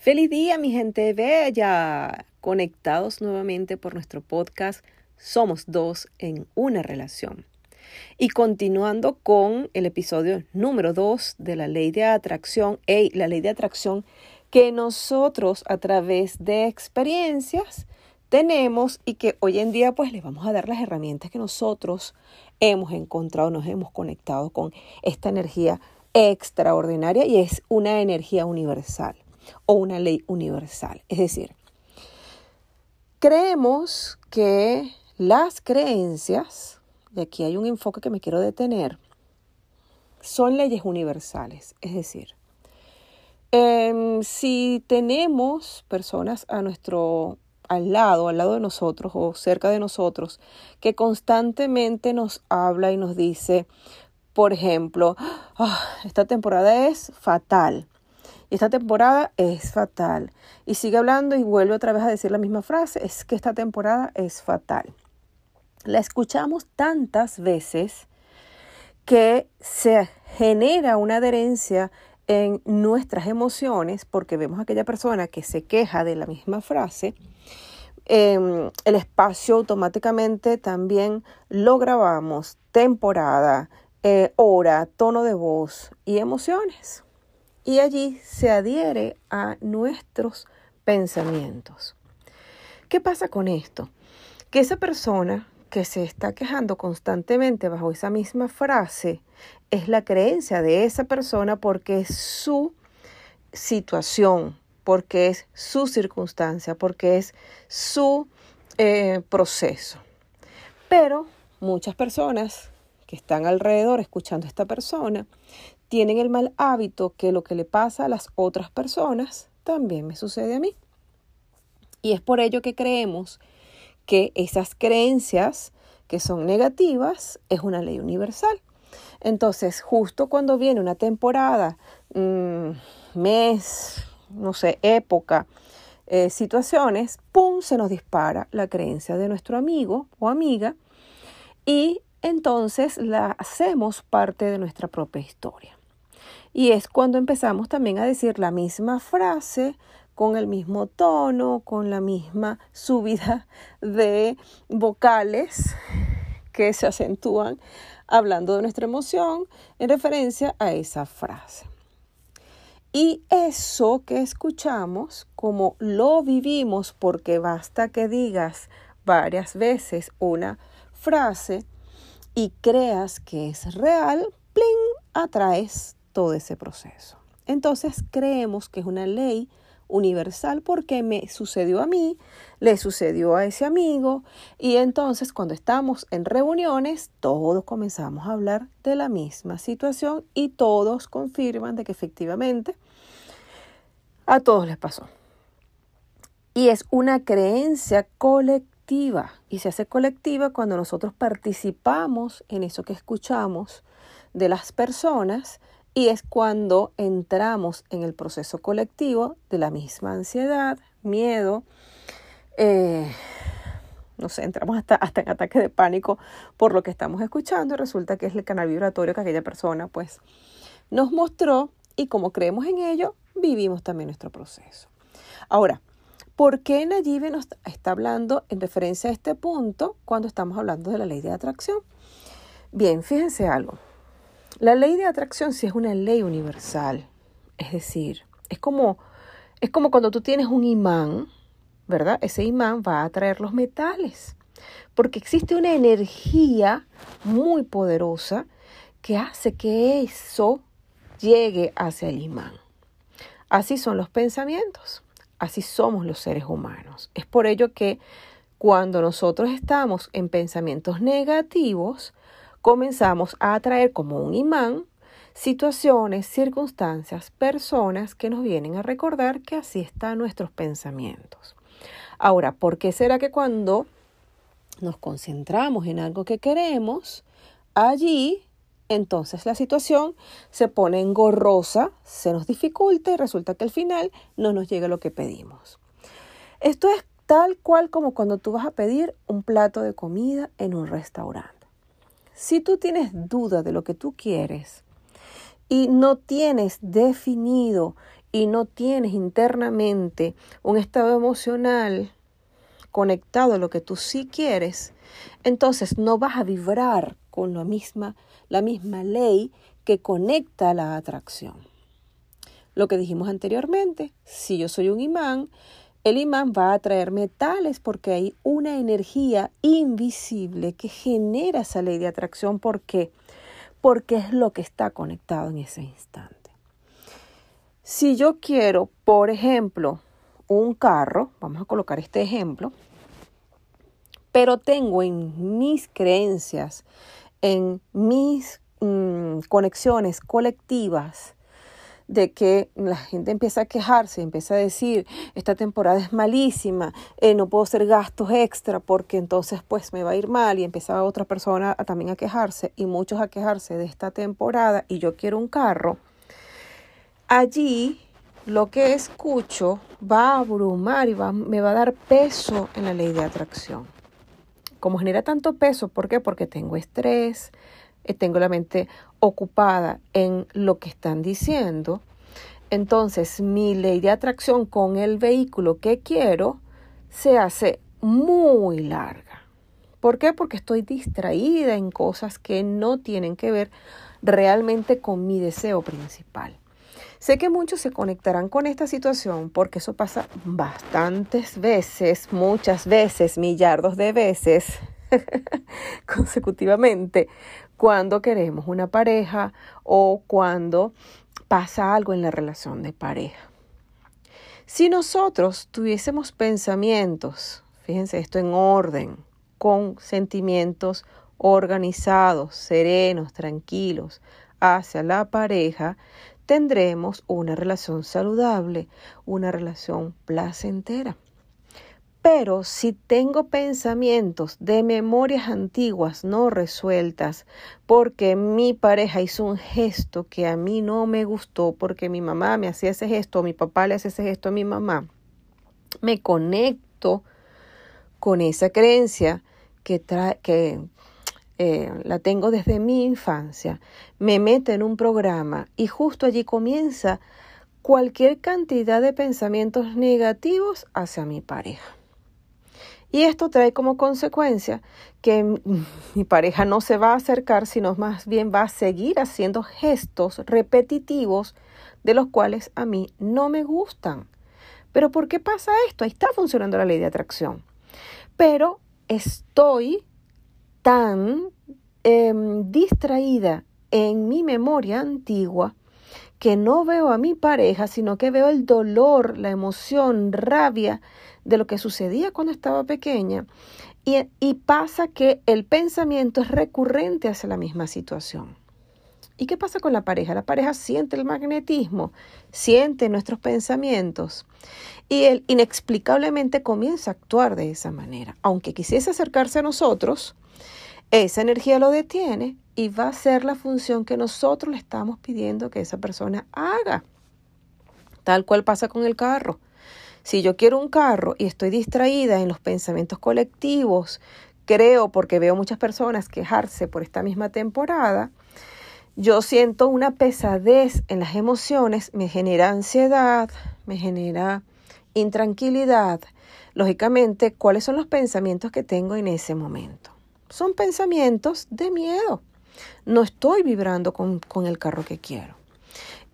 Feliz día, mi gente bella. Conectados nuevamente por nuestro podcast Somos dos en una relación. Y continuando con el episodio número dos de la ley de atracción, hey, la ley de atracción que nosotros a través de experiencias tenemos y que hoy en día pues les vamos a dar las herramientas que nosotros hemos encontrado, nos hemos conectado con esta energía extraordinaria y es una energía universal o una ley universal. Es decir, creemos que las creencias, y aquí hay un enfoque que me quiero detener, son leyes universales. Es decir, em, si tenemos personas a nuestro al lado, al lado de nosotros o cerca de nosotros, que constantemente nos habla y nos dice, por ejemplo, ah, esta temporada es fatal. Esta temporada es fatal. Y sigue hablando y vuelve otra vez a decir la misma frase, es que esta temporada es fatal. La escuchamos tantas veces que se genera una adherencia en nuestras emociones porque vemos a aquella persona que se queja de la misma frase Em, el espacio automáticamente también lo grabamos, temporada, eh, hora, tono de voz y emociones. Y allí se adhiere a nuestros pensamientos. ¿Qué pasa con esto? Que esa persona que se está quejando constantemente bajo esa misma frase es la creencia de esa persona porque es su situación, porque es su circunstancia, porque es su eh, proceso. Pero muchas personas que están alrededor escuchando a esta persona tienen el mal hábito que lo que le pasa a las otras personas también me sucede a mí. Y es por ello que creemos que esas creencias que son negativas es una ley universal. Entonces, justo cuando viene una temporada, mm, mes, no sé, época, eh, situaciones, ¡pum!, se nos dispara la creencia de nuestro amigo o amiga y entonces la hacemos parte de nuestra propia historia. Y es cuando empezamos también a decir la misma frase con el mismo tono, con la misma subida de vocales que se acentúan hablando de nuestra emoción en referencia a esa frase. Y eso que escuchamos, como lo vivimos, porque basta que digas varias veces una frase y creas que es real, ¡pling! atraes todo ese proceso. Entonces creemos que es una ley universal porque me sucedió a mí, le sucedió a ese amigo y entonces cuando estamos en reuniones todos comenzamos a hablar de la misma situación y todos confirman de que efectivamente a todos les pasó. Y es una creencia colectiva y se hace colectiva cuando nosotros participamos en eso que escuchamos de las personas y es cuando entramos en el proceso colectivo de la misma ansiedad, miedo, eh, no sé, entramos hasta, hasta en ataque de pánico por lo que estamos escuchando y resulta que es el canal vibratorio que aquella persona pues nos mostró y como creemos en ello, vivimos también nuestro proceso. Ahora, ¿por qué Nayibe nos está hablando en referencia a este punto cuando estamos hablando de la ley de atracción? Bien, fíjense algo. La ley de atracción sí es una ley universal. Es decir, es como, es como cuando tú tienes un imán, ¿verdad? Ese imán va a atraer los metales. Porque existe una energía muy poderosa que hace que eso llegue hacia el imán. Así son los pensamientos, así somos los seres humanos. Es por ello que cuando nosotros estamos en pensamientos negativos, comenzamos a atraer como un imán situaciones, circunstancias, personas que nos vienen a recordar que así están nuestros pensamientos. Ahora, ¿por qué será que cuando nos concentramos en algo que queremos, allí entonces la situación se pone engorrosa, se nos dificulta y resulta que al final no nos llega lo que pedimos. Esto es tal cual como cuando tú vas a pedir un plato de comida en un restaurante. Si tú tienes duda de lo que tú quieres y no tienes definido y no tienes internamente un estado emocional conectado a lo que tú sí quieres, entonces no vas a vibrar con la misma, la misma ley que conecta la atracción. Lo que dijimos anteriormente, si yo soy un imán, el imán va a atraer metales porque hay una energía invisible que genera esa ley de atracción. ¿Por qué? Porque es lo que está conectado en ese instante. Si yo quiero, por ejemplo, un carro, vamos a colocar este ejemplo, pero tengo en mis creencias, en mis mm, conexiones colectivas, de que la gente empieza a quejarse, empieza a decir, esta temporada es malísima, eh, no puedo hacer gastos extra porque entonces pues me va a ir mal y empieza otra persona a, también a quejarse y muchos a quejarse de esta temporada y yo quiero un carro, allí lo que escucho va a abrumar y va, me va a dar peso en la ley de atracción. Como genera tanto peso, ¿por qué? Porque tengo estrés, eh, tengo la mente ocupada en lo que están diciendo, entonces mi ley de atracción con el vehículo que quiero se hace muy larga. ¿Por qué? Porque estoy distraída en cosas que no tienen que ver realmente con mi deseo principal. Sé que muchos se conectarán con esta situación porque eso pasa bastantes veces, muchas veces, millardos de veces consecutivamente cuando queremos una pareja o cuando pasa algo en la relación de pareja. Si nosotros tuviésemos pensamientos, fíjense esto en orden, con sentimientos organizados, serenos, tranquilos hacia la pareja, tendremos una relación saludable, una relación placentera. Pero si tengo pensamientos de memorias antiguas no resueltas, porque mi pareja hizo un gesto que a mí no me gustó, porque mi mamá me hacía ese gesto, mi papá le hace ese gesto a mi mamá, me conecto con esa creencia que, que eh, la tengo desde mi infancia, me meto en un programa y justo allí comienza cualquier cantidad de pensamientos negativos hacia mi pareja. Y esto trae como consecuencia que mi pareja no se va a acercar, sino más bien va a seguir haciendo gestos repetitivos de los cuales a mí no me gustan. Pero ¿por qué pasa esto? Ahí está funcionando la ley de atracción. Pero estoy tan em, distraída en mi memoria antigua que no veo a mi pareja, sino que veo el dolor, la emoción, rabia de lo que sucedía cuando estaba pequeña. Y, y pasa que el pensamiento es recurrente hacia la misma situación. ¿Y qué pasa con la pareja? La pareja siente el magnetismo, siente nuestros pensamientos y él inexplicablemente comienza a actuar de esa manera. Aunque quisiese acercarse a nosotros, esa energía lo detiene y va a hacer la función que nosotros le estamos pidiendo que esa persona haga. Tal cual pasa con el carro. Si yo quiero un carro y estoy distraída en los pensamientos colectivos, creo porque veo muchas personas quejarse por esta misma temporada, yo siento una pesadez en las emociones, me genera ansiedad, me genera intranquilidad. Lógicamente, ¿cuáles son los pensamientos que tengo en ese momento? Son pensamientos de miedo. No estoy vibrando con, con el carro que quiero.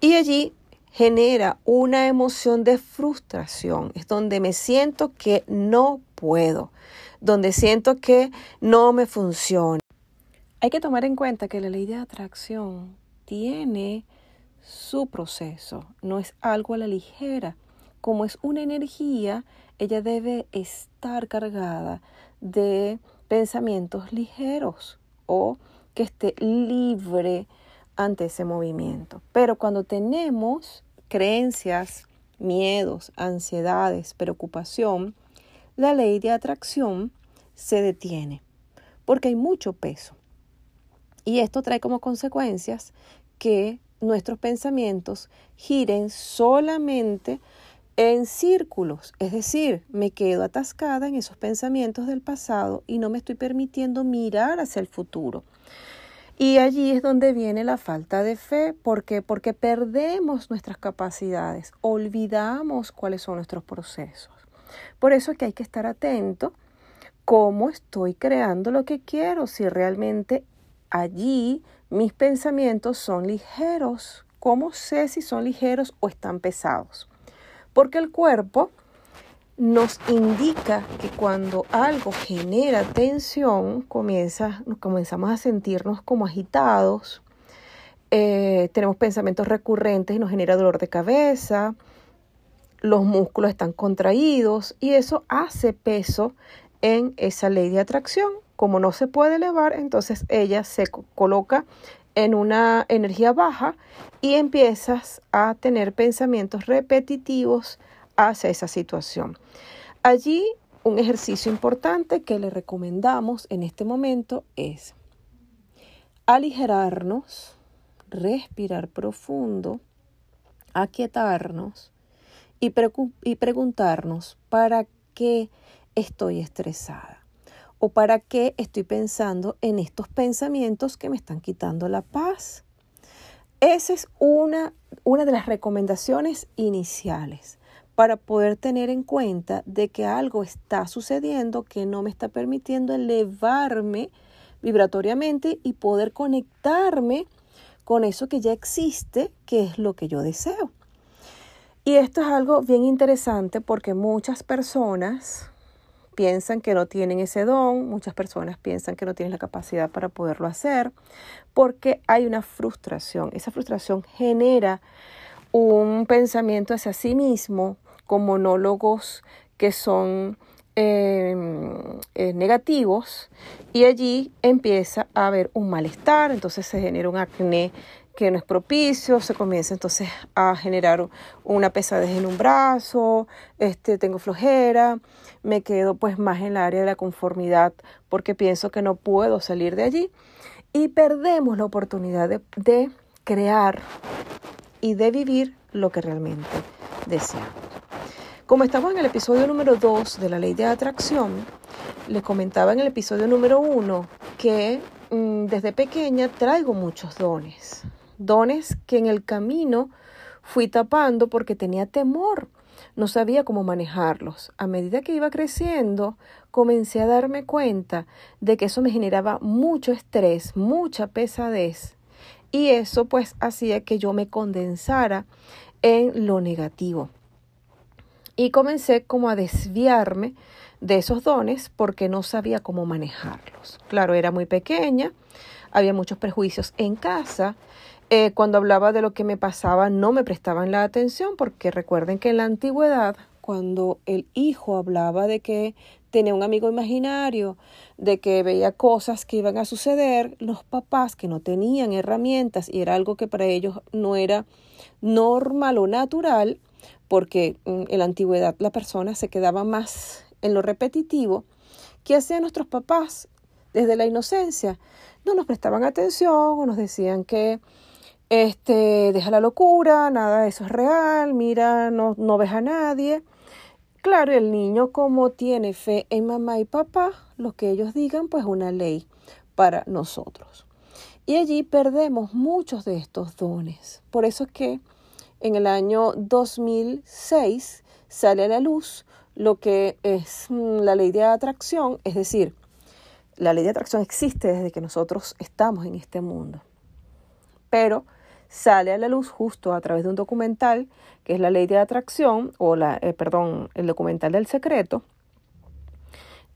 Y allí genera una emoción de frustración. Es donde me siento que no puedo, donde siento que no me funciona. Hay que tomar en cuenta que la ley de atracción tiene su proceso, no es algo a la ligera. Como es una energía, ella debe estar cargada de pensamientos ligeros o que esté libre ante ese movimiento. Pero cuando tenemos creencias, miedos, ansiedades, preocupación, la ley de atracción se detiene porque hay mucho peso. Y esto trae como consecuencias que nuestros pensamientos giren solamente en círculos, es decir, me quedo atascada en esos pensamientos del pasado y no me estoy permitiendo mirar hacia el futuro. Y allí es donde viene la falta de fe. ¿Por qué? Porque perdemos nuestras capacidades, olvidamos cuáles son nuestros procesos. Por eso es que hay que estar atento cómo estoy creando lo que quiero, si realmente allí mis pensamientos son ligeros. ¿Cómo sé si son ligeros o están pesados? Porque el cuerpo nos indica que cuando algo genera tensión, comienza, comenzamos a sentirnos como agitados, eh, tenemos pensamientos recurrentes nos genera dolor de cabeza, los músculos están contraídos y eso hace peso en esa ley de atracción. Como no se puede elevar, entonces ella se coloca en una energía baja y empiezas a tener pensamientos repetitivos hacia esa situación. Allí un ejercicio importante que le recomendamos en este momento es aligerarnos, respirar profundo, aquietarnos y, y preguntarnos para qué estoy estresada o para qué estoy pensando en estos pensamientos que me están quitando la paz. Esa es una, una de las recomendaciones iniciales para poder tener en cuenta de que algo está sucediendo que no me está permitiendo elevarme vibratoriamente y poder conectarme con eso que ya existe, que es lo que yo deseo. Y esto es algo bien interesante porque muchas personas piensan que no tienen ese don, muchas personas piensan que no tienen la capacidad para poderlo hacer, porque hay una frustración. Esa frustración genera un pensamiento hacia sí mismo con monólogos que son em, eh, negativos y allí empieza a haber un malestar, entonces se genera un acné que no es propicio, se comienza entonces a generar una pesadez en un brazo, este, tengo flojera, me quedo pues más en el área de la conformidad porque pienso que no puedo salir de allí y perdemos la oportunidad de, de crear y de vivir lo que realmente deseamos. Como estamos en el episodio número 2 de la ley de atracción, les comentaba en el episodio número 1 que mm, desde pequeña traigo muchos dones dones que en el camino fui tapando porque tenía temor, no sabía cómo manejarlos. A medida que iba creciendo, comencé a darme cuenta de que eso me generaba mucho estrés, mucha pesadez, y eso pues hacía que yo me condensara en lo negativo. Y comencé como a desviarme de esos dones porque no sabía cómo manejarlos. Claro, era muy pequeña, había muchos prejuicios en casa eh, cuando hablaba de lo que me pasaba no me prestaban la atención porque recuerden que en la antigüedad cuando el hijo hablaba de que tenía un amigo imaginario, de que veía cosas que iban a suceder, los papás que no tenían herramientas y era algo que para ellos no era normal o natural, porque en la antigüedad la persona se quedaba más en lo repetitivo, ¿qué hacían nuestros papás desde la inocencia? No nos prestaban atención o nos decían que este, deja la locura, nada de eso es real, mira, no, no ves a nadie. Claro, el niño como tiene fe en mamá y papá, lo que ellos digan, pues una ley para nosotros. Y allí perdemos muchos de estos dones. Por eso es que en el año 2006 sale a la luz lo que es mm, la ley de atracción, es decir, la ley de atracción existe desde que nosotros estamos en este mundo. Pero sale a la luz justo a través de un documental que es la ley de atracción o la, eh, perdón, el documental del secreto,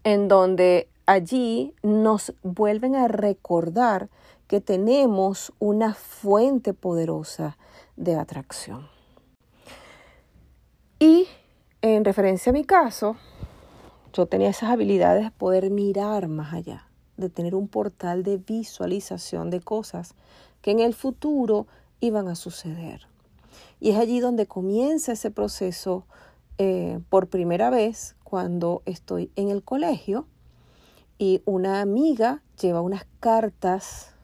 en donde allí nos vuelven a recordar que tenemos una fuente poderosa de atracción. Y en referencia a mi caso, yo tenía esas habilidades de poder mirar más allá, de tener un portal de visualización de cosas que en el futuro iban a suceder. Y es allí donde comienza ese proceso eh, por primera vez cuando estoy en el colegio y una amiga lleva unas cartas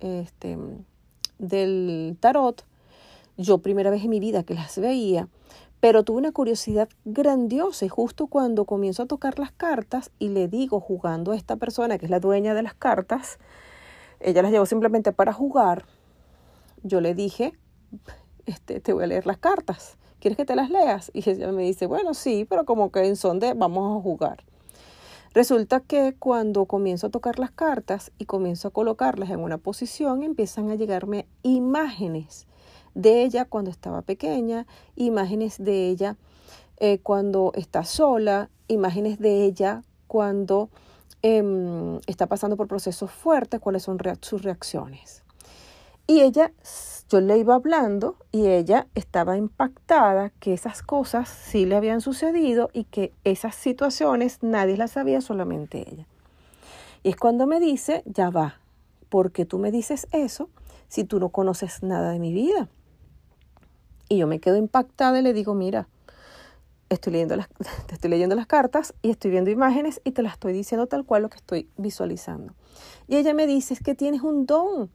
este, del tarot. Yo primera vez en mi vida que las veía, pero tuve una curiosidad grandiosa y justo cuando comienzo a tocar las cartas y le digo jugando a esta persona que es la dueña de las cartas, ella las llevó simplemente para jugar, yo le dije, este, te voy a leer las cartas. ¿Quieres que te las leas? Y ella me dice, bueno, sí, pero como que en son vamos a jugar. Resulta que cuando comienzo a tocar las cartas y comienzo a colocarlas en una posición, empiezan a llegarme imágenes de ella cuando estaba pequeña, imágenes de ella eh, cuando está sola, imágenes de ella cuando em, está pasando por procesos fuertes, cuáles son sus reacciones. Y ella, yo le iba hablando y ella estaba impactada que esas cosas sí le habían sucedido y que esas situaciones nadie las sabía, solamente ella. Y es cuando me dice, ya va, ¿por qué tú me dices eso si tú no conoces nada de mi vida? Y yo me quedo impactada y le digo, mira, estoy leyendo las, te estoy leyendo las cartas y estoy viendo imágenes y te las estoy diciendo tal cual lo que estoy visualizando. Y ella me dice, es que tienes un don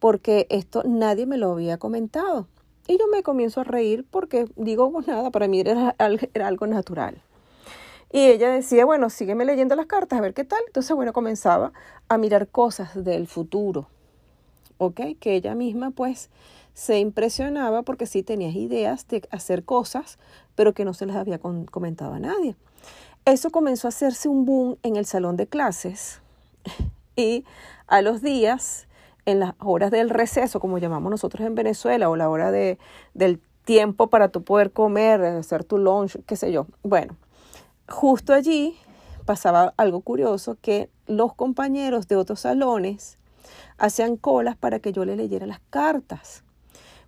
porque esto nadie me lo había comentado. Y yo me comienzo a reír porque digo, pues nada, para mí era, era algo natural. Y ella decía, bueno, sígueme leyendo las cartas, a ver qué tal. Entonces, bueno, comenzaba a mirar cosas del futuro, ¿ok? Que ella misma pues se impresionaba porque sí tenía ideas de hacer cosas, pero que no se las había comentado a nadie. Eso comenzó a hacerse un boom en el salón de clases y a los días en las horas del receso, como llamamos nosotros en Venezuela, o la hora de, del tiempo para tú poder comer, hacer tu lunch, qué sé yo. Bueno, justo allí pasaba algo curioso, que los compañeros de otros salones hacían colas para que yo le leyera las cartas,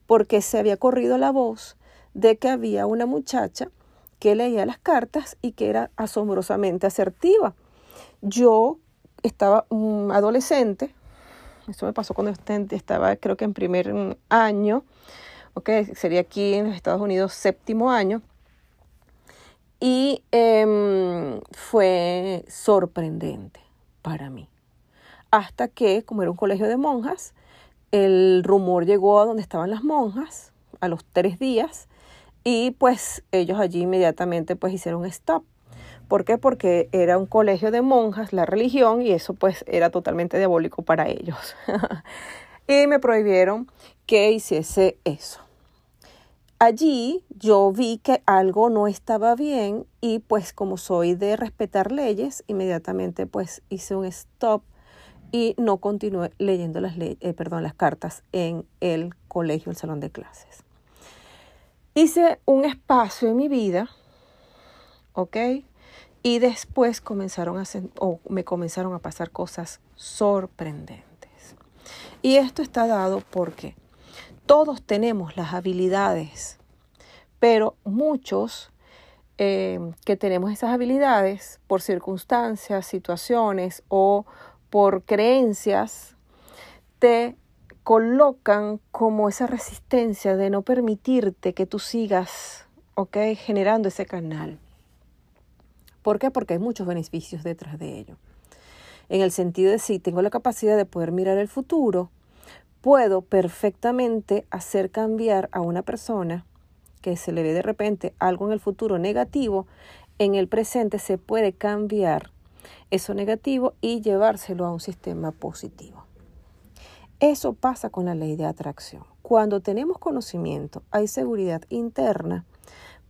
porque se había corrido la voz de que había una muchacha que leía las cartas y que era asombrosamente asertiva. Yo estaba un adolescente, esto me pasó cuando estaba, creo que en primer año, ok, sería aquí en los Estados Unidos séptimo año. Y em, fue sorprendente para mí. Hasta que, como era un colegio de monjas, el rumor llegó a donde estaban las monjas a los tres días y pues ellos allí inmediatamente pues hicieron stop ¿Por qué? Porque era un colegio de monjas, la religión, y eso pues era totalmente diabólico para ellos. y me prohibieron que hiciese eso. Allí yo vi que algo no estaba bien y pues como soy de respetar leyes, inmediatamente pues hice un stop y no continué leyendo las, eh, perdón, las cartas en el colegio, el salón de clases. Hice un espacio en mi vida, ¿ok? Y después comenzaron a o me comenzaron a pasar cosas sorprendentes. Y esto está dado porque todos tenemos las habilidades, pero muchos eh, que tenemos esas habilidades por circunstancias, situaciones o por creencias, te colocan como esa resistencia de no permitirte que tú sigas, ¿ok? Generando ese canal. ¿Por qué? Porque hay muchos beneficios detrás de ello. En el sentido de si tengo la capacidad de poder mirar el futuro, puedo perfectamente hacer cambiar a una persona que se le ve de repente algo en el futuro negativo, en el presente se puede cambiar eso negativo y llevárselo a un sistema positivo. Eso pasa con la ley de atracción. Cuando tenemos conocimiento, hay seguridad interna,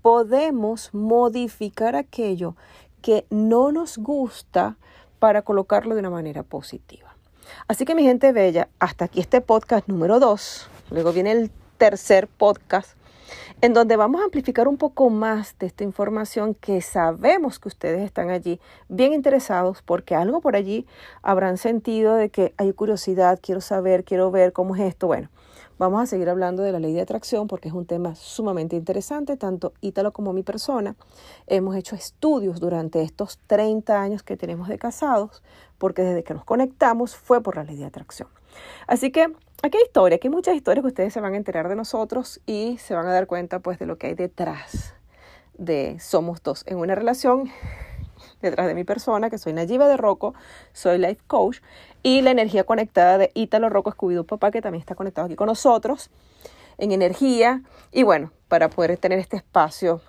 podemos modificar aquello que no nos gusta para colocarlo de una manera positiva. Así que mi gente bella, hasta aquí este podcast número 2. Luego viene el tercer podcast en donde vamos a amplificar un poco más de esta información que sabemos que ustedes están allí bien interesados porque algo por allí habrán sentido de que hay curiosidad, quiero saber, quiero ver cómo es esto. Bueno, Vamos a seguir hablando de la ley de atracción porque es un tema sumamente interesante, tanto Ítalo como mi persona. Hemos hecho estudios durante estos 30 años que tenemos de casados, porque desde que nos conectamos fue por la ley de atracción. Así que aquí hay historia, aquí hay muchas historias que ustedes se van a enterar de nosotros y se van a dar cuenta pues de lo que hay detrás de Somos Dos en una relación detrás de mi persona, que soy Nayiba de Rocco, soy life coach, y la energía conectada de Ítalo Rocco Escubido Papá, que también está conectado aquí con nosotros, en energía, y bueno, para poder tener este espacio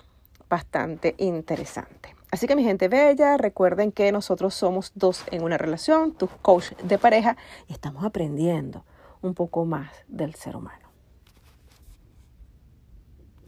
bastante interesante. Así que mi gente bella, recuerden que nosotros somos dos en una relación, tus coach de pareja, y estamos aprendiendo un poco más del ser humano.